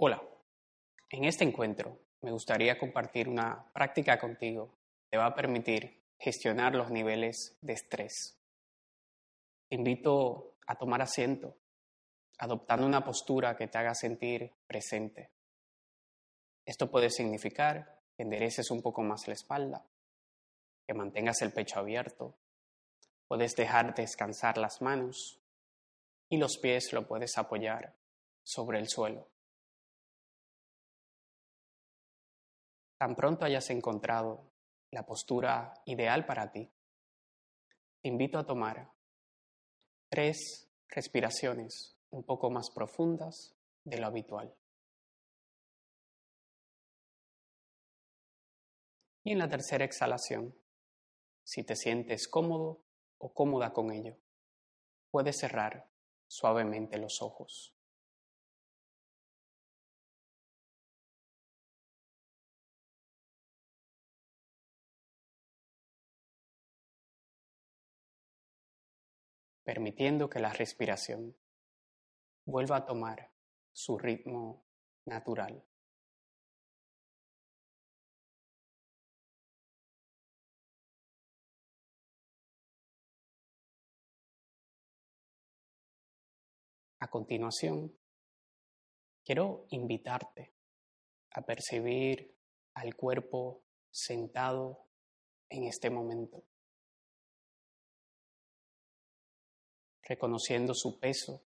Hola, en este encuentro me gustaría compartir una práctica contigo que te va a permitir gestionar los niveles de estrés. Te invito a tomar asiento, adoptando una postura que te haga sentir presente. Esto puede significar que endereces un poco más la espalda, que mantengas el pecho abierto, puedes dejar descansar las manos y los pies lo puedes apoyar sobre el suelo. Tan pronto hayas encontrado la postura ideal para ti, te invito a tomar tres respiraciones un poco más profundas de lo habitual. Y en la tercera exhalación, si te sientes cómodo o cómoda con ello, puedes cerrar suavemente los ojos. Permitiendo que la respiración vuelva a tomar su ritmo natural. A continuación, quiero invitarte a percibir al cuerpo sentado en este momento. Reconociendo su peso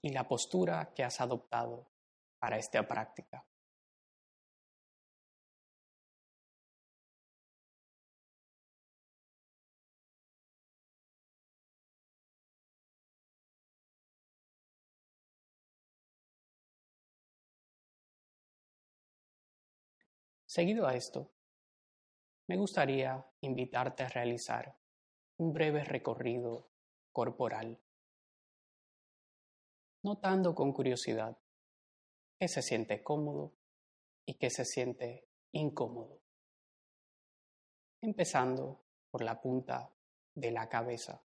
y la postura que has adoptado para esta práctica. Seguido a esto, me gustaría invitarte a realizar un breve recorrido corporal, notando con curiosidad qué se siente cómodo y qué se siente incómodo, empezando por la punta de la cabeza.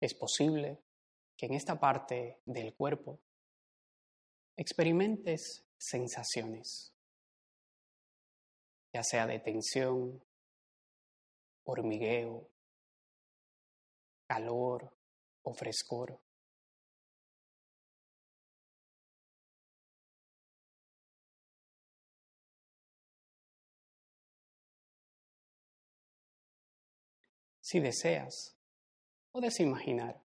Es posible que en esta parte del cuerpo experimentes sensaciones, ya sea de tensión, hormigueo, calor o frescor. Si deseas, puedes imaginar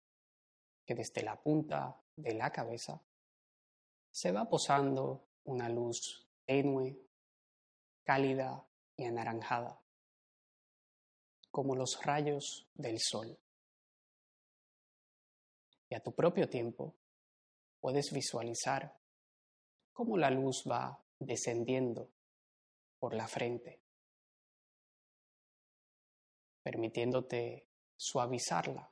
que desde la punta de la cabeza se va posando una luz tenue, cálida y anaranjada como los rayos del sol. Y a tu propio tiempo puedes visualizar cómo la luz va descendiendo por la frente, permitiéndote suavizarla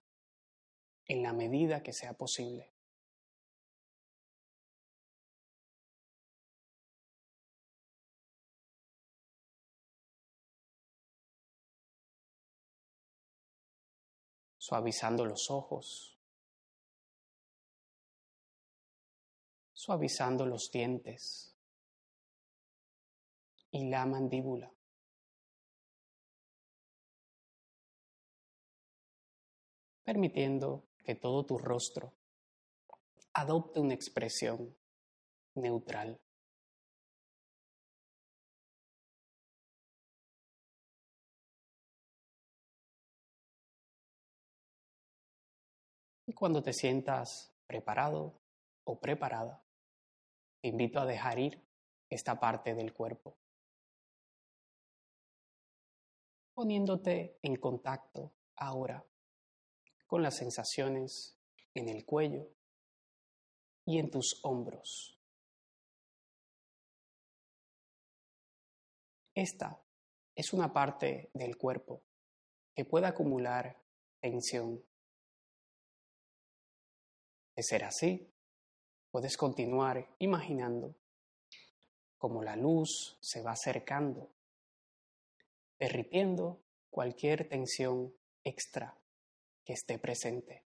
en la medida que sea posible. Suavizando los ojos, suavizando los dientes y la mandíbula. permitiendo que todo tu rostro adopte una expresión neutral. Y cuando te sientas preparado o preparada, te invito a dejar ir esta parte del cuerpo, poniéndote en contacto ahora con las sensaciones en el cuello y en tus hombros. Esta es una parte del cuerpo que puede acumular tensión de ser así, puedes continuar imaginando cómo la luz se va acercando, derritiendo cualquier tensión extra que esté presente.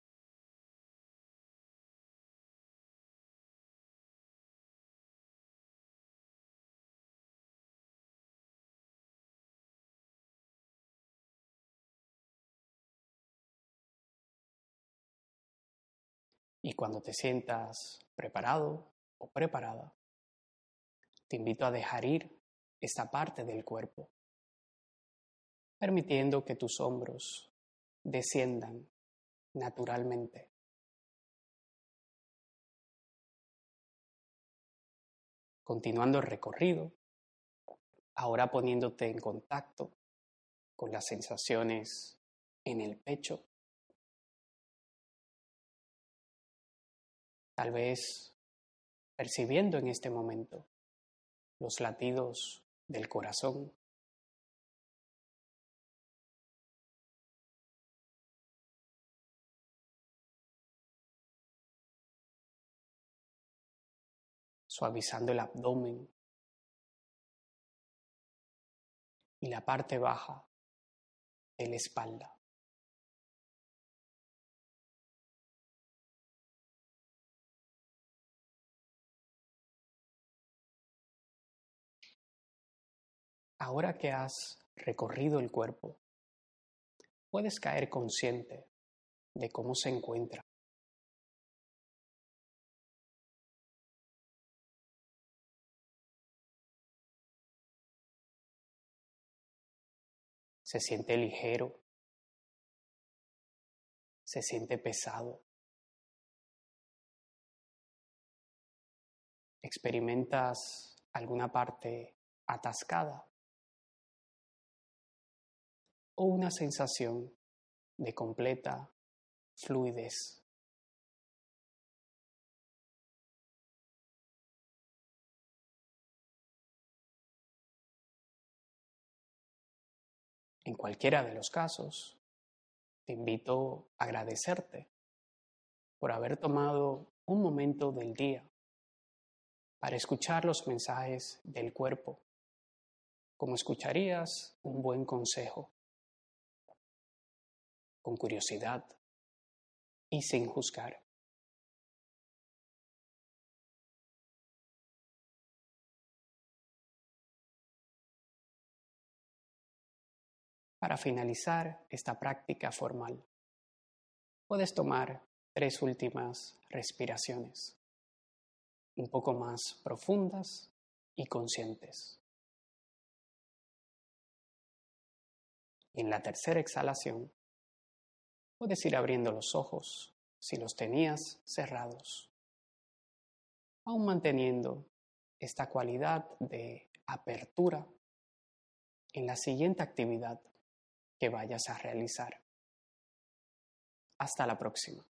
Y cuando te sientas preparado o preparada, te invito a dejar ir esta parte del cuerpo, permitiendo que tus hombros desciendan naturalmente. Continuando el recorrido, ahora poniéndote en contacto con las sensaciones en el pecho. Tal vez percibiendo en este momento los latidos del corazón. Suavizando el abdomen y la parte baja de la espalda. Ahora que has recorrido el cuerpo, puedes caer consciente de cómo se encuentra. Se siente ligero, se siente pesado. ¿Experimentas alguna parte atascada? O una sensación de completa fluidez. En cualquiera de los casos, te invito a agradecerte por haber tomado un momento del día para escuchar los mensajes del cuerpo, como escucharías un buen consejo con curiosidad y sin juzgar. Para finalizar esta práctica formal, puedes tomar tres últimas respiraciones, un poco más profundas y conscientes. en la tercera exhalación, Puedes ir abriendo los ojos si los tenías cerrados, aún manteniendo esta cualidad de apertura en la siguiente actividad que vayas a realizar. Hasta la próxima.